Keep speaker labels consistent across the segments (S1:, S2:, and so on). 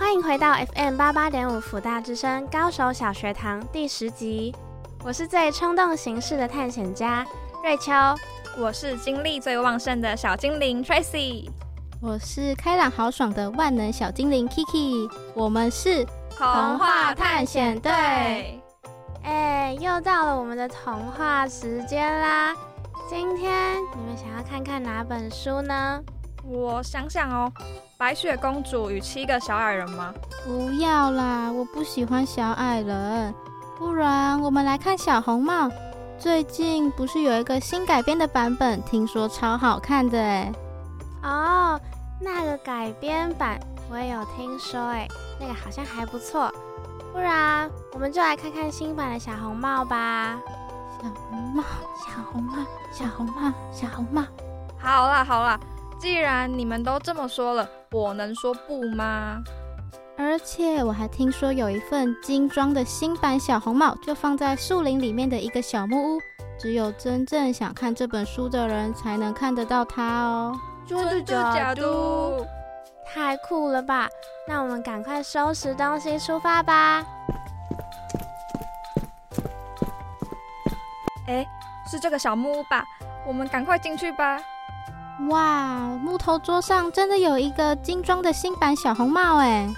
S1: 欢迎回到 FM 八八点五辅大之声高手小学堂第十集。我是最冲动行事的探险家瑞秋，
S2: 我是精力最旺盛的小精灵 Tracy，
S3: 我是开朗豪爽的万能小精灵 Kiki。我们是
S2: 童话探险队。
S1: 哎，又到了我们的童话时间啦！今天你们想要看看哪本书呢？
S2: 我想想哦，《白雪公主与七个小矮人》吗？
S3: 不要啦，我不喜欢小矮人。不然我们来看小红帽。最近不是有一个新改编的版本，听说超好看的哎。
S1: 哦，那个改编版我也有听说哎，那个好像还不错。不然，我们就来看看新版的小红帽吧。
S3: 小红帽，小红帽，小红帽，小红帽。
S2: 好啦好啦，既然你们都这么说了，我能说不吗？
S3: 而且我还听说有一份精装的新版小红帽，就放在树林里面的一个小木屋，只有真正想看这本书的人才能看得到它哦。
S2: 真的假的？
S1: 太酷了吧！那我们赶快收拾东西出发吧。
S2: 哎，是这个小木屋吧？我们赶快进去吧。
S3: 哇，木头桌上真的有一个精装的新版小红帽哎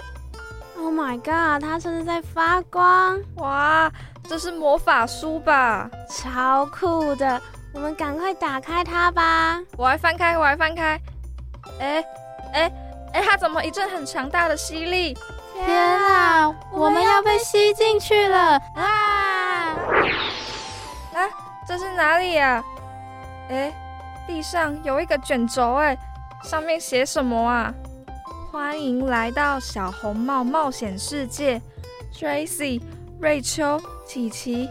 S1: ！Oh my god，它甚至在发光！
S2: 哇，这是魔法书吧？
S1: 超酷的！我们赶快打开它吧。
S2: 我来翻开，我来翻开。哎，哎。哎，它怎么一阵很强大的吸力？
S3: 天啊，我们要被吸进去了！啊！
S2: 啊，这是哪里呀？哎，地上有一个卷轴，哎，上面写什么啊？欢迎来到小红帽冒险世界，Tracy、瑞秋、琪琪，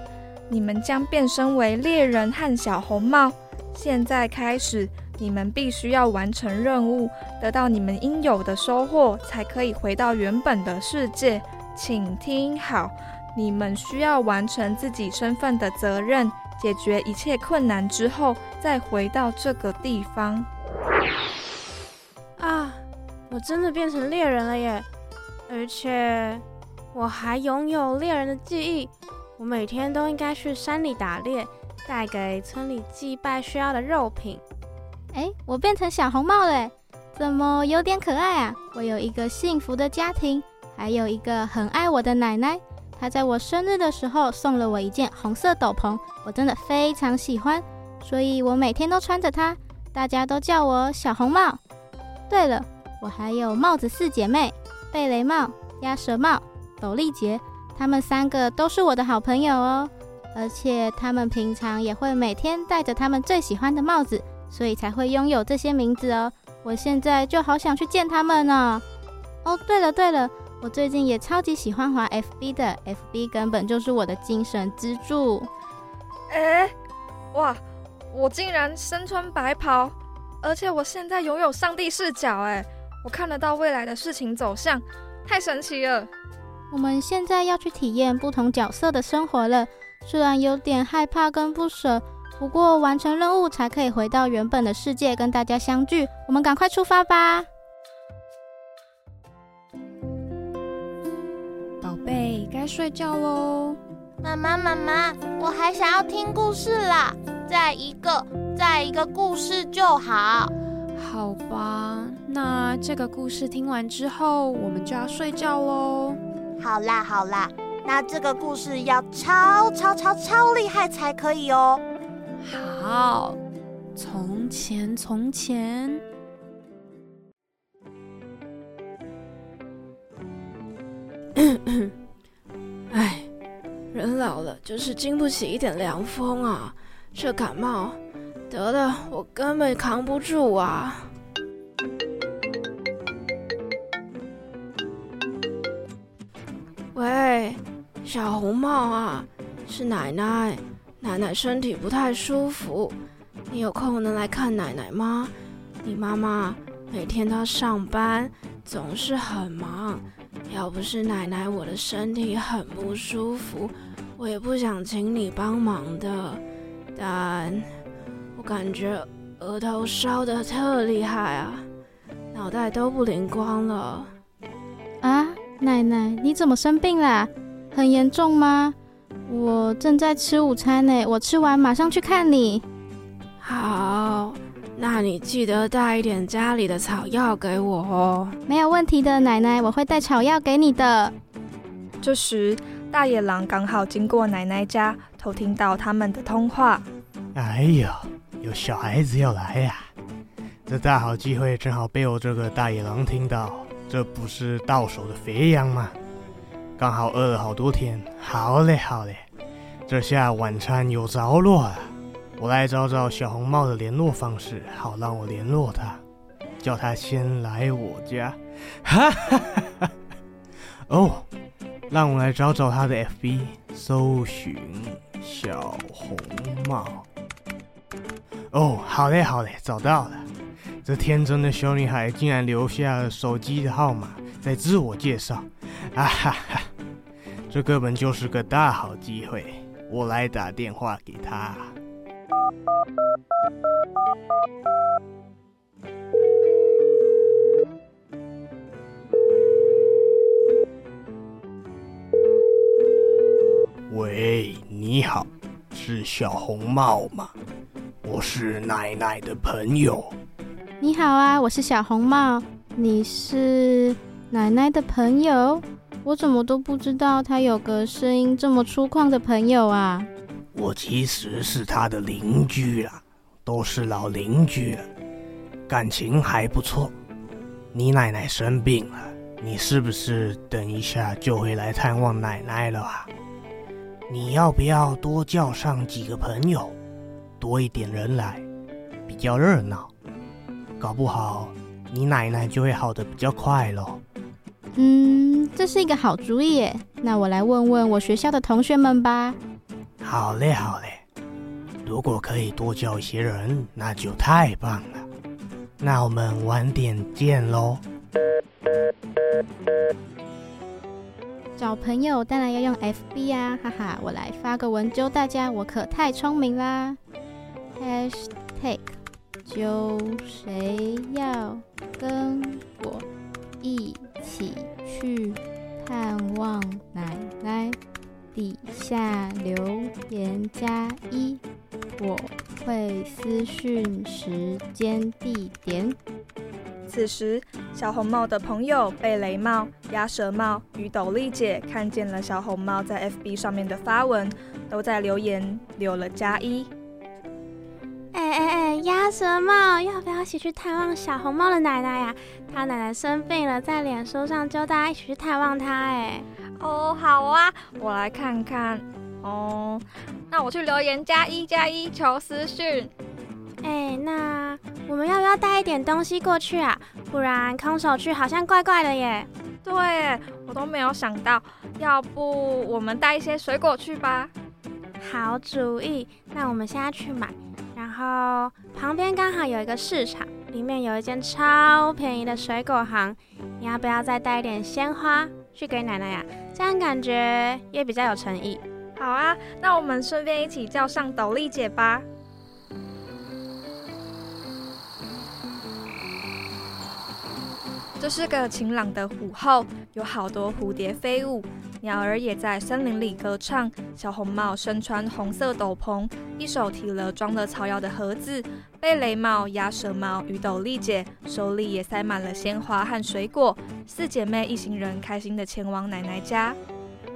S2: 你们将变身为猎人和小红帽。现在开始。你们必须要完成任务，得到你们应有的收获，才可以回到原本的世界。请听好，你们需要完成自己身份的责任，解决一切困难之后，再回到这个地方。
S1: 啊，我真的变成猎人了耶！而且我还拥有猎人的记忆。我每天都应该去山里打猎，带给村里祭拜需要的肉品。
S3: 哎，我变成小红帽了，怎么有点可爱啊？我有一个幸福的家庭，还有一个很爱我的奶奶。她在我生日的时候送了我一件红色斗篷，我真的非常喜欢，所以我每天都穿着它。大家都叫我小红帽。对了，我还有帽子四姐妹：贝雷帽、鸭舌帽、斗笠杰，她们三个都是我的好朋友哦。而且她们平常也会每天戴着她们最喜欢的帽子。所以才会拥有这些名字哦！我现在就好想去见他们呢。哦，对了对了，我最近也超级喜欢滑 FB 的，FB 根本就是我的精神支柱。
S2: 哎，哇！我竟然身穿白袍，而且我现在拥有上帝视角，哎，我看得到未来的事情走向，太神奇了！
S3: 我们现在要去体验不同角色的生活了，虽然有点害怕跟不舍。不过完成任务才可以回到原本的世界跟大家相聚，我们赶快出发吧！
S4: 宝贝，该睡觉喽。
S5: 妈妈，妈妈，我还想要听故事啦！再一个，再一个故事就好。
S4: 好吧，那这个故事听完之后，我们就要睡觉喽。
S5: 好啦，好啦，那这个故事要超超超超厉害才可以哦。
S4: 好，从前从前，哎，人老了就是经不起一点凉风啊！这感冒得了，我根本扛不住啊！喂，小红帽啊！是奶奶，奶奶身体不太舒服，你有空能来看奶奶吗？你妈妈每天都上班，总是很忙。要不是奶奶，我的身体很不舒服，我也不想请你帮忙的。但我感觉额头烧得特厉害啊，脑袋都不灵光了。
S3: 啊，奶奶，你怎么生病啦？很严重吗？我正在吃午餐呢，我吃完马上去看你。
S4: 好。那你记得带一点家里的草药给我哦。
S3: 没有问题的，奶奶，我会带草药给你的。
S2: 这时，大野狼刚好经过奶奶家，偷听到他们的通话。
S6: 哎呦，有小孩子要来呀！这大好机会正好被我这个大野狼听到，这不是到手的肥羊吗？刚好饿了好多天，好嘞好嘞，这下晚餐有着落了！我来找找小红帽的联络方式，好让我联络他，叫他先来我家。哈哈哈哈！哦，让我来找找他的 FB，搜寻小红帽。哦，好嘞好嘞，找到了。这天真的小女孩竟然留下了手机的号码，在自我介绍。啊哈哈！这根本就是个大好机会，我来打电话给她。喂，你好，是小红帽吗？我是奶奶的朋友。
S3: 你好啊，我是小红帽。你是奶奶的朋友？我怎么都不知道她有个声音这么粗犷的朋友啊。
S6: 我其实是她的邻居啦，都是老邻居了，感情还不错。你奶奶生病了，你是不是等一下就会来探望奶奶了啊？你要不要多叫上几个朋友，多一点人来，比较热闹，搞不好你奶奶就会好的比较快喽。
S3: 嗯，这是一个好主意耶。那我来问问我学校的同学们吧。
S6: 好嘞，好嘞。如果可以多叫一些人，那就太棒了。那我们晚点见喽。
S3: 找朋友当然要用 FB 啊，哈哈！我来发个文揪大家，我可太聪明啦。Hashtag 揪谁要跟我一起去探望奶奶？底下留言加一，我会私讯时间地点。
S2: 此时，小红帽的朋友贝雷帽、鸭舌帽与斗笠姐看见了小红帽在 FB 上面的发文，都在留言留了加一。
S1: 哎哎哎，鸭舌帽，要不要一起去探望小红帽的奶奶呀？她奶奶生病了，在脸书上叫大家一起去探望她。哎。
S2: 哦，好啊，我来看看。哦，那我去留言加一加一求私讯。
S1: 哎，那我们要不要带一点东西过去啊？不然空手去好像怪怪的耶。
S2: 对，我都没有想到。要不我们带一些水果去吧？
S1: 好主意。那我们现在去买。然后旁边刚好有一个市场，里面有一间超便宜的水果行。你要不要再带一点鲜花去给奶奶呀？这样感觉也比较有诚意。
S2: 好啊，那我们顺便一起叫上斗笠姐吧。这是个晴朗的午后，有好多蝴蝶飞舞，鸟儿也在森林里歌唱。小红帽身穿红色斗篷，一手提了装了草药的盒子。贝雷帽、鸭舌帽与斗笠姐手里也塞满了鲜花和水果。四姐妹一行人开心地前往奶奶家。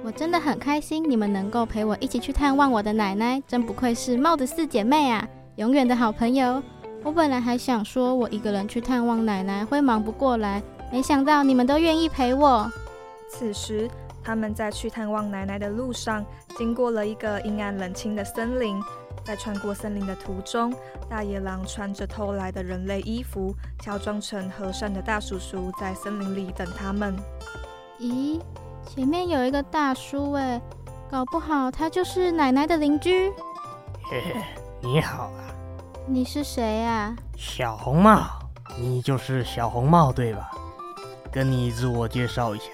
S3: 我真的很开心，你们能够陪我一起去探望我的奶奶，真不愧是帽子四姐妹啊，永远的好朋友。我本来还想说，我一个人去探望奶奶会忙不过来。没想到你们都愿意陪我。
S2: 此时，他们在去探望奶奶的路上，经过了一个阴暗冷清的森林。在穿过森林的途中，大野狼穿着偷来的人类衣服，乔装成和善的大叔叔，在森林里等他们。
S3: 咦，前面有一个大叔哎，搞不好他就是奶奶的邻居。
S6: 嘿嘿，你好啊，
S3: 你是谁啊？
S6: 小红帽，你就是小红帽对吧？跟你自我介绍一下，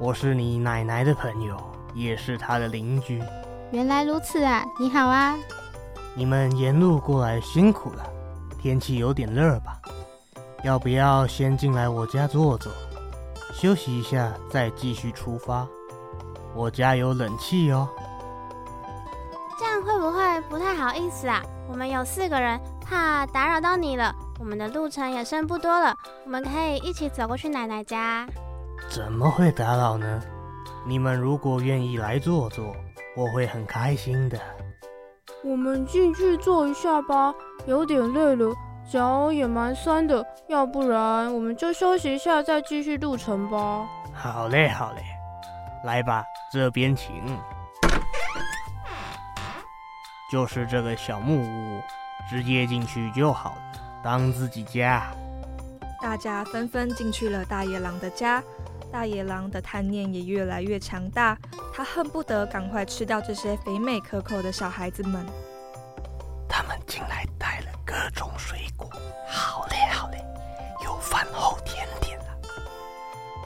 S6: 我是你奶奶的朋友，也是她的邻居。
S3: 原来如此啊，你好啊。
S6: 你们沿路过来辛苦了，天气有点热吧？要不要先进来我家坐坐，休息一下再继续出发？我家有冷气哦。
S1: 这样会不会不太好意思啊？我们有四个人，怕打扰到你了。我们的路程也剩不多了，我们可以一起走过去奶奶家。
S6: 怎么会打扰呢？你们如果愿意来坐坐，我会很开心的。
S4: 我们进去坐一下吧，有点累了，脚也蛮酸的。要不然我们就休息一下，再继续路程吧。
S6: 好嘞，好嘞，来吧，这边请。就是这个小木屋，直接进去就好了，当自己家。
S2: 大家纷纷进去了大野狼的家。大野狼的贪念也越来越强大，他恨不得赶快吃掉这些肥美可口的小孩子们。
S6: 他们进来带了各种水果，好嘞好嘞，有饭后甜点了。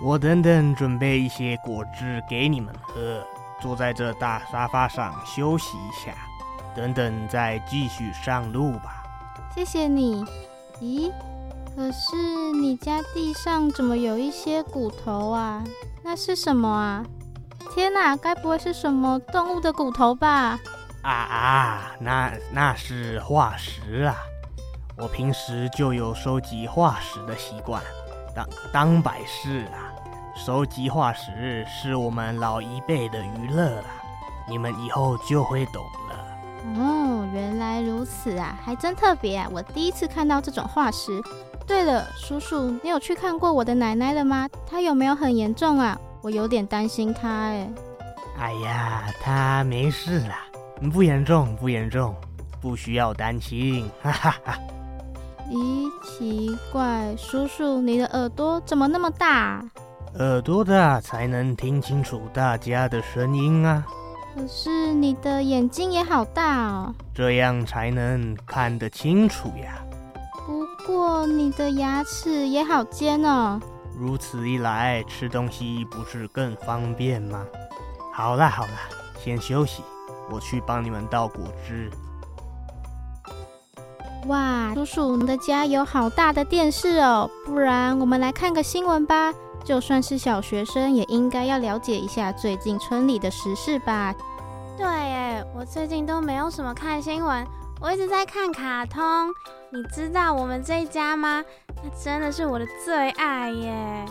S6: 我等等准备一些果汁给你们喝，坐在这大沙发上休息一下，等等再继续上路吧。
S3: 谢谢你。咦？可是你家地上怎么有一些骨头啊？那是什么啊？天哪，该不会是什么动物的骨头吧？
S6: 啊啊，那那是化石啊！我平时就有收集化石的习惯，当当摆饰啊，收集化石是我们老一辈的娱乐了，你们以后就会懂了。
S3: 哦，原来如此啊，还真特别啊！我第一次看到这种化石。对了，叔叔，你有去看过我的奶奶了吗？她有没有很严重啊？我有点担心她哎。
S6: 哎呀，她没事啦，不严重，不严重，不需要担心。哈哈哈。
S3: 咦，奇怪，叔叔，你的耳朵怎么那么大？
S6: 耳朵大才能听清楚大家的声音啊。
S3: 可是你的眼睛也好大哦，
S6: 这样才能看得清楚呀。
S3: 不过你的牙齿也好尖哦，
S6: 如此一来，吃东西不是更方便吗？好啦好啦，先休息，我去帮你们倒果汁。
S3: 哇，叔叔，你的家有好大的电视哦，不然我们来看个新闻吧。就算是小学生，也应该要了解一下最近村里的时事吧。
S1: 对耶，我最近都没有什么看新闻。我一直在看卡通，你知道我们这一家吗？那真的是我的最爱耶！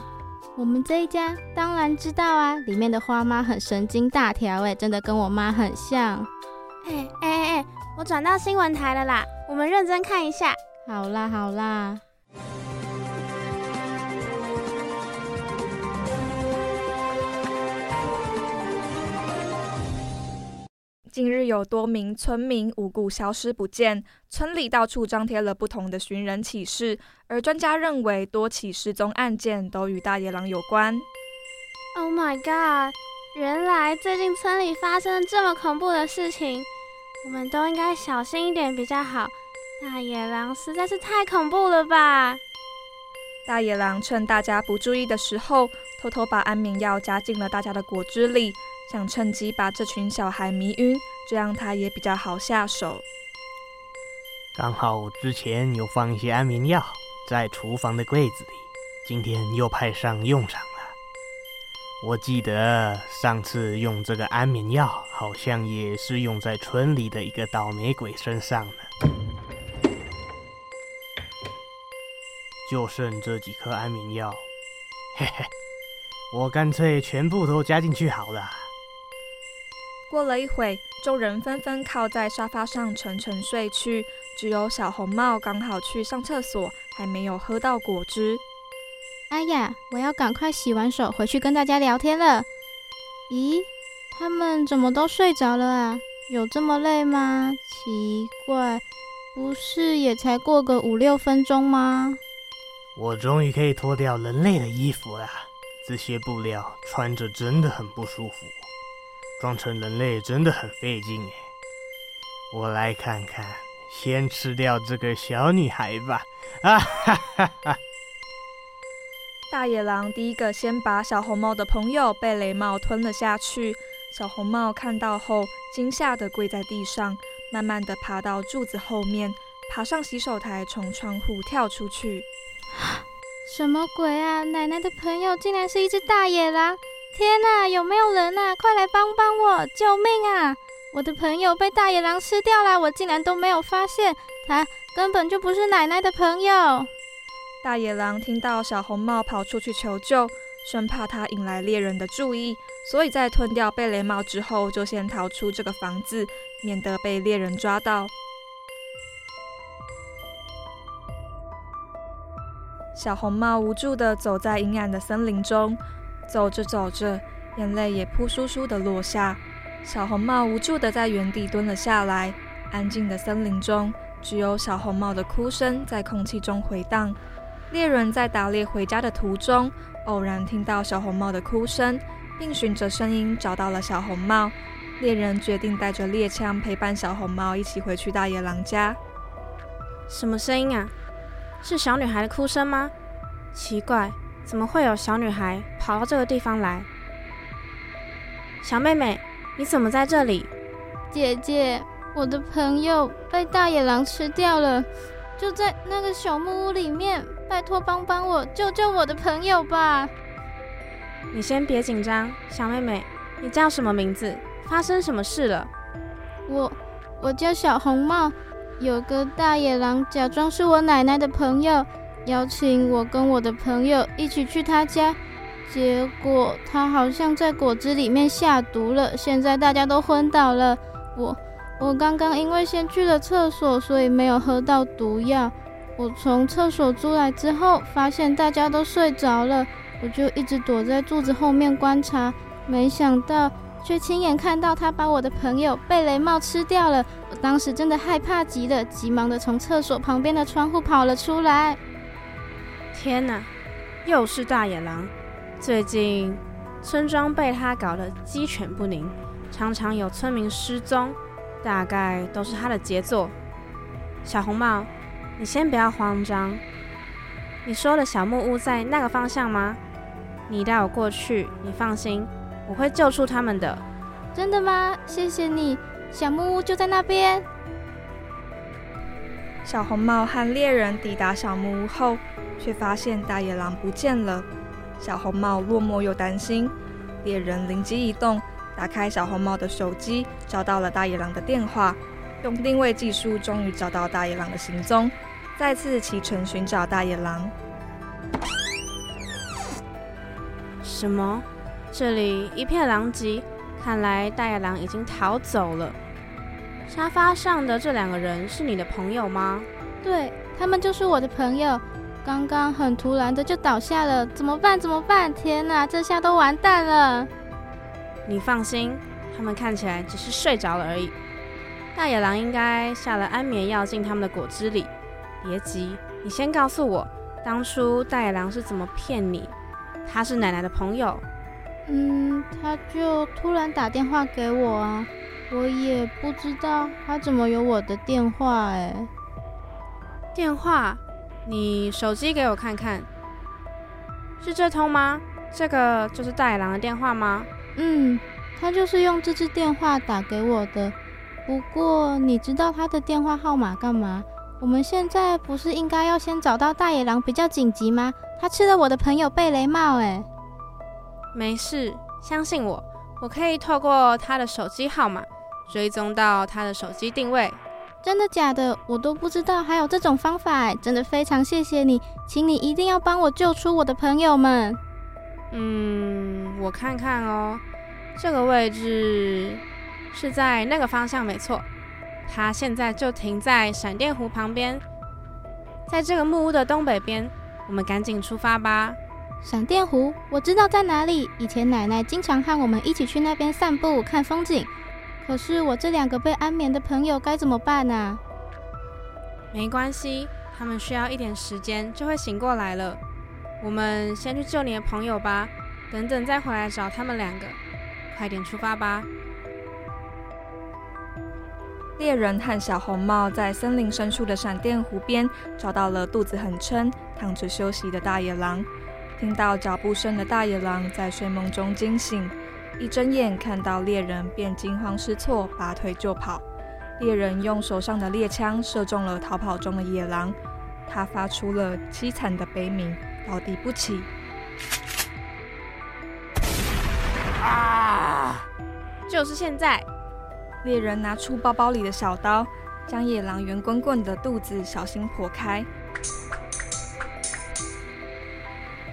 S3: 我们这一家当然知道啊，里面的花妈很神经大条哎，真的跟我妈很像。
S1: 哎哎哎哎，我转到新闻台了啦，我们认真看一下。
S3: 好啦好啦。
S2: 近日有多名村民无故消失不见，村里到处张贴了不同的寻人启事，而专家认为多起失踪案件都与大野狼有关。
S1: Oh my god！原来最近村里发生了这么恐怖的事情，我们都应该小心一点比较好。大野狼实在是太恐怖了吧！
S2: 大野狼趁大家不注意的时候，偷偷把安眠药加进了大家的果汁里。想趁机把这群小孩迷晕，这样他也比较好下手。
S6: 刚好之前有放一些安眠药在厨房的柜子里，今天又派上用场了。我记得上次用这个安眠药，好像也是用在村里的一个倒霉鬼身上呢。就剩这几颗安眠药，嘿嘿，我干脆全部都加进去好了。
S2: 过了一会，众人纷纷靠在沙发上沉沉睡去，只有小红帽刚好去上厕所，还没有喝到果汁。
S3: 哎呀，我要赶快洗完手回去跟大家聊天了。咦，他们怎么都睡着了啊？有这么累吗？奇怪，不是也才过个五六分钟吗？
S6: 我终于可以脱掉人类的衣服了，这些布料穿着真的很不舒服。装成人类真的很费劲哎。我来看看，先吃掉这个小女孩吧。啊哈哈哈！
S2: 大野狼第一个先把小红帽的朋友贝雷帽吞了下去。小红帽看到后，惊吓地跪在地上，慢慢地爬到柱子后面，爬上洗手台，从窗户跳出去。
S3: 什么鬼啊！奶奶的朋友竟然是一只大野狼！天哪，有没有人啊？快来帮帮我！救命啊！我的朋友被大野狼吃掉了，我竟然都没有发现，他根本就不是奶奶的朋友。
S2: 大野狼听到小红帽跑出去求救，生怕他引来猎人的注意，所以在吞掉贝雷帽之后，就先逃出这个房子，免得被猎人抓到。小红帽无助地走在阴暗的森林中，走着走着，眼泪也扑簌簌地落下。小红帽无助地在原地蹲了下来。安静的森林中，只有小红帽的哭声在空气中回荡。猎人在打猎回家的途中，偶然听到小红帽的哭声，并循着声音找到了小红帽。猎人决定带着猎枪陪伴小红帽一起回去大野狼家。
S1: 什么声音啊？是小女孩的哭声吗？奇怪，怎么会有小女孩跑到这个地方来？小妹妹，你怎么在这里？
S3: 姐姐，我的朋友被大野狼吃掉了，就在那个小木屋里面。拜托，帮帮我，救救我的朋友吧！
S1: 你先别紧张，小妹妹，你叫什么名字？发生什么事了？
S3: 我，我叫小红帽。有个大野狼假装是我奶奶的朋友，邀请我跟我的朋友一起去他家，结果他好像在果汁里面下毒了，现在大家都昏倒了。我我刚刚因为先去了厕所，所以没有喝到毒药。我从厕所出来之后，发现大家都睡着了，我就一直躲在柱子后面观察，没想到。却亲眼看到他把我的朋友贝雷帽吃掉了，我当时真的害怕极了，急忙的从厕所旁边的窗户跑了出来。
S1: 天哪，又是大野狼！最近村庄被他搞得鸡犬不宁，常常有村民失踪，大概都是他的杰作。小红帽，你先不要慌张。你说的小木屋在那个方向吗？你带我过去，你放心。我会救出他们的。
S3: 真的吗？谢谢你。小木屋就在那边。
S2: 小红帽和猎人抵达小木屋后，却发现大野狼不见了。小红帽落寞又担心。猎人灵机一动，打开小红帽的手机，找到了大野狼的电话，用定位技术终于找到大野狼的行踪，再次启程寻找大野狼。
S1: 什么？这里一片狼藉，看来大野狼已经逃走了。沙发上的这两个人是你的朋友吗？
S3: 对，他们就是我的朋友。刚刚很突然的就倒下了，怎么办？怎么办？天哪，这下都完蛋了。
S1: 你放心，他们看起来只是睡着了而已。大野狼应该下了安眠药进他们的果汁里。别急，你先告诉我，当初大野狼是怎么骗你？他是奶奶的朋友。
S3: 嗯，他就突然打电话给我啊，我也不知道他怎么有我的电话哎。
S1: 电话？你手机给我看看，是这通吗？这个就是大野狼的电话吗？
S3: 嗯，他就是用这支电话打给我的。不过你知道他的电话号码干嘛？我们现在不是应该要先找到大野狼比较紧急吗？他吃了我的朋友贝雷帽哎。
S1: 没事，相信我，我可以透过他的手机号码追踪到他的手机定位。
S3: 真的假的？我都不知道还有这种方法，真的非常谢谢你，请你一定要帮我救出我的朋友们。
S1: 嗯，我看看哦，这个位置是在那个方向，没错。他现在就停在闪电湖旁边，在这个木屋的东北边。我们赶紧出发吧。
S3: 闪电湖，我知道在哪里。以前奶奶经常和我们一起去那边散步看风景。可是我这两个被安眠的朋友该怎么办呢？
S1: 没关系，他们需要一点时间就会醒过来了。我们先去救你的朋友吧，等等再回来找他们两个。快点出发吧。
S2: 猎人和小红帽在森林深处的闪电湖边找到了肚子很撑、躺着休息的大野狼。听到脚步声的大野狼在睡梦中惊醒，一睁眼看到猎人便惊慌失措，拔腿就跑。猎人用手上的猎枪射中了逃跑中的野狼，他发出了凄惨的悲鸣，倒地不起。
S1: 啊！就是现在！
S2: 猎人拿出包包里的小刀，将野狼圆滚滚的肚子小心剖开，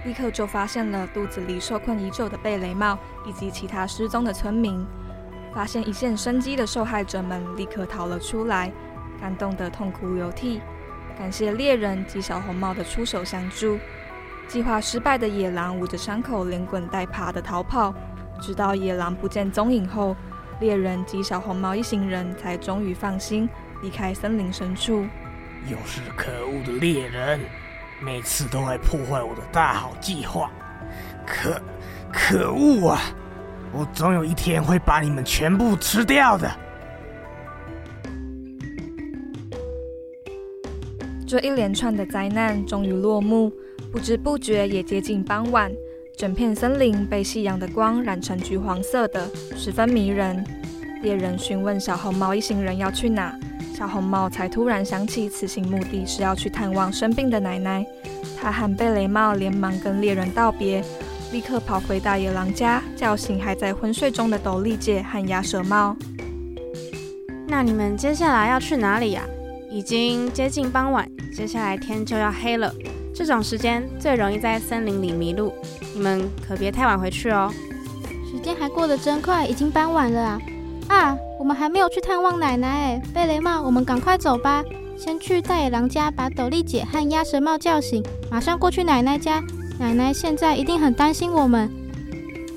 S2: 立刻就发现了肚子里受困已久的贝雷帽以及其他失踪的村民。发现一线生机的受害者们立刻逃了出来，感动得痛哭流涕，感谢猎人及小红帽的出手相助。计划失败的野狼捂着伤口，连滚带爬的逃跑，直到野狼不见踪影后。猎人及小红帽一行人才终于放心离开森林深处。
S6: 又是可恶的猎人，每次都来破坏我的大好计划。可可恶啊！我总有一天会把你们全部吃掉的。
S2: 这一连串的灾难终于落幕，不知不觉也接近傍晚。整片森林被夕阳的光染成橘黄色的，十分迷人。猎人询问小红帽一行人要去哪，小红帽才突然想起此行目的是要去探望生病的奶奶。他和贝雷帽连忙跟猎人道别，立刻跑回大野狼家，叫醒还在昏睡中的斗笠姐和鸭舌帽。
S1: 那你们接下来要去哪里呀？已经接近傍晚，接下来天就要黑了。这种时间最容易在森林里迷路。你们可别太晚回去哦。
S3: 时间还过得真快，已经傍晚了啊！啊，我们还没有去探望奶奶诶。贝雷帽，我们赶快走吧，先去大野狼家把斗笠姐和鸭舌帽叫醒，马上过去奶奶家。奶奶现在一定很担心我们。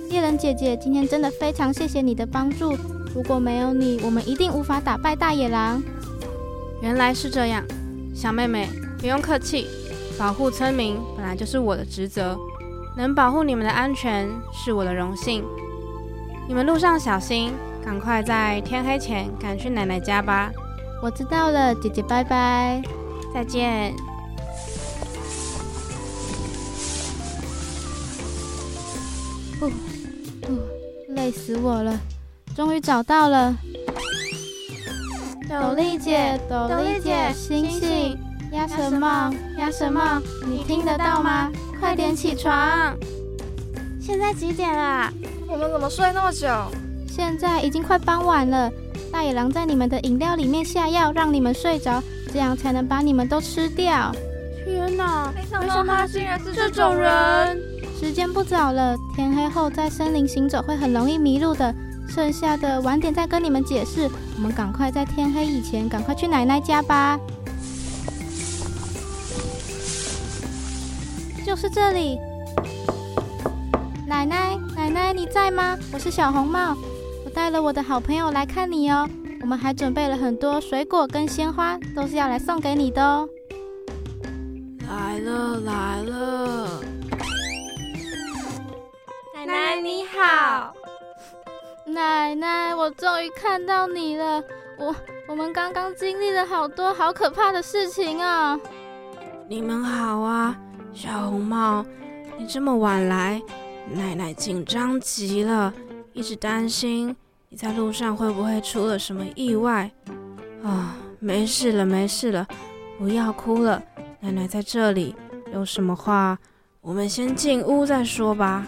S3: 猎人姐姐，今天真的非常谢谢你的帮助，如果没有你，我们一定无法打败大野狼。
S1: 原来是这样，小妹妹不用客气，保护村民本来就是我的职责。能保护你们的安全是我的荣幸。你们路上小心，赶快在天黑前赶去奶奶家吧。
S3: 我知道了，姐姐，拜拜，
S1: 再见。
S3: 哦，哦，累死我了，终于找到了。斗笠姐，斗笠姐，醒醒！鸭舌帽，鸭舌帽，你听得到吗？快点起床！
S1: 现在几点了？
S2: 我们怎么睡那么久？
S3: 现在已经快傍晚了。大野狼在你们的饮料里面下药，让你们睡着，这样才能把你们都吃掉。
S1: 天哪！
S2: 没想到他竟然是这种人。
S3: 时间不早了，天黑后在森林行走会很容易迷路的。剩下的晚点再跟你们解释。我们赶快在天黑以前赶快去奶奶家吧。就是这里，奶奶，奶奶你在吗？我是小红帽，我带了我的好朋友来看你哦。我们还准备了很多水果跟鲜花，都是要来送给你的哦。
S4: 来了来了，
S2: 奶奶你好，
S3: 奶奶，我终于看到你了。我我们刚刚经历了好多好可怕的事情啊。
S4: 你们好啊。小红帽，你这么晚来，奶奶紧张极了，一直担心你在路上会不会出了什么意外。啊，没事了，没事了，不要哭了，奶奶在这里，有什么话我们先进屋再说吧。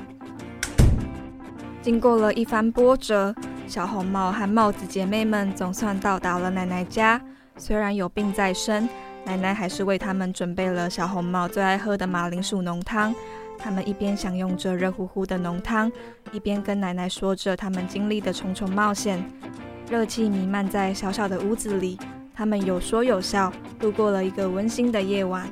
S2: 经过了一番波折，小红帽和帽子姐妹们总算到达了奶奶家，虽然有病在身。奶奶还是为他们准备了小红帽最爱喝的马铃薯浓汤。他们一边享用着热乎乎的浓汤，一边跟奶奶说着他们经历的重重冒险。热气弥漫在小小的屋子里，他们有说有笑，度过了一个温馨的夜晚。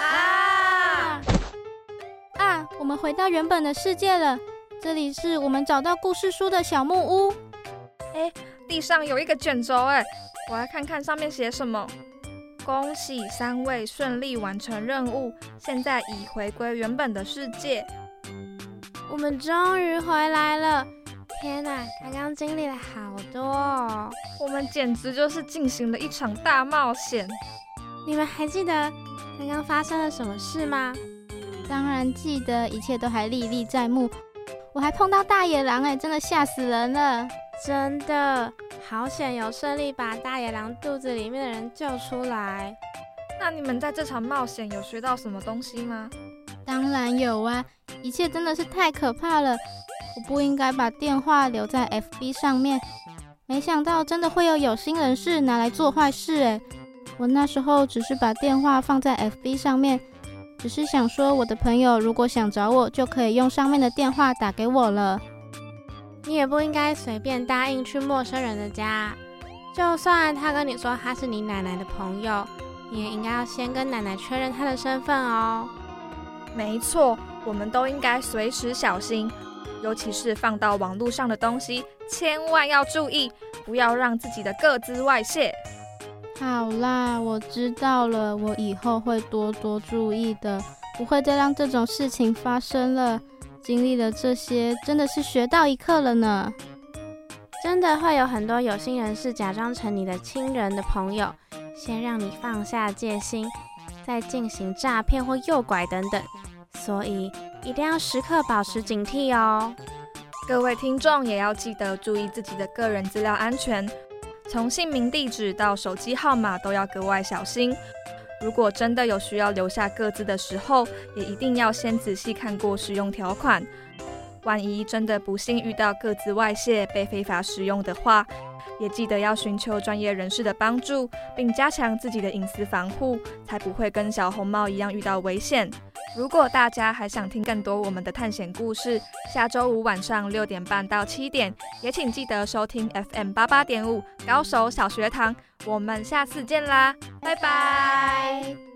S3: 啊！啊！我们回到原本的世界了。这里是我们找到故事书的小木屋。
S2: 哎，地上有一个卷轴，哎，我来看看上面写什么。恭喜三位顺利完成任务，现在已回归原本的世界。
S1: 我们终于回来了，天哪，刚刚经历了好多哦，
S2: 我们简直就是进行了一场大冒险。
S1: 你们还记得刚刚发生了什么事吗？
S3: 当然记得，一切都还历历在目。我还碰到大野狼哎，真的吓死人了！
S1: 真的，好险有顺利把大野狼肚子里面的人救出来。
S2: 那你们在这场冒险有学到什么东西吗？
S3: 当然有啊，一切真的是太可怕了。我不应该把电话留在 FB 上面，没想到真的会有有心人士拿来做坏事诶，我那时候只是把电话放在 FB 上面，只是想说我的朋友如果想找我，就可以用上面的电话打给我了。
S1: 你也不应该随便答应去陌生人的家，就算他跟你说他是你奶奶的朋友，你也应该要先跟奶奶确认他的身份哦。
S2: 没错，我们都应该随时小心。尤其是放到网络上的东西，千万要注意，不要让自己的个资外泄。
S3: 好啦，我知道了，我以后会多多注意的，不会再让这种事情发生了。经历了这些，真的是学到一课了呢。
S1: 真的会有很多有心人士假装成你的亲人的朋友，先让你放下戒心，再进行诈骗或诱拐等等。所以一定要时刻保持警惕哦！
S2: 各位听众也要记得注意自己的个人资料安全，从姓名、地址到手机号码都要格外小心。如果真的有需要留下各自的时候，也一定要先仔细看过使用条款。万一真的不幸遇到各自外泄被非法使用的话，也记得要寻求专业人士的帮助，并加强自己的隐私防护，才不会跟小红帽一样遇到危险。如果大家还想听更多我们的探险故事，下周五晚上六点半到七点，也请记得收听 FM 八八点五高手小学堂。我们下次见啦，拜拜。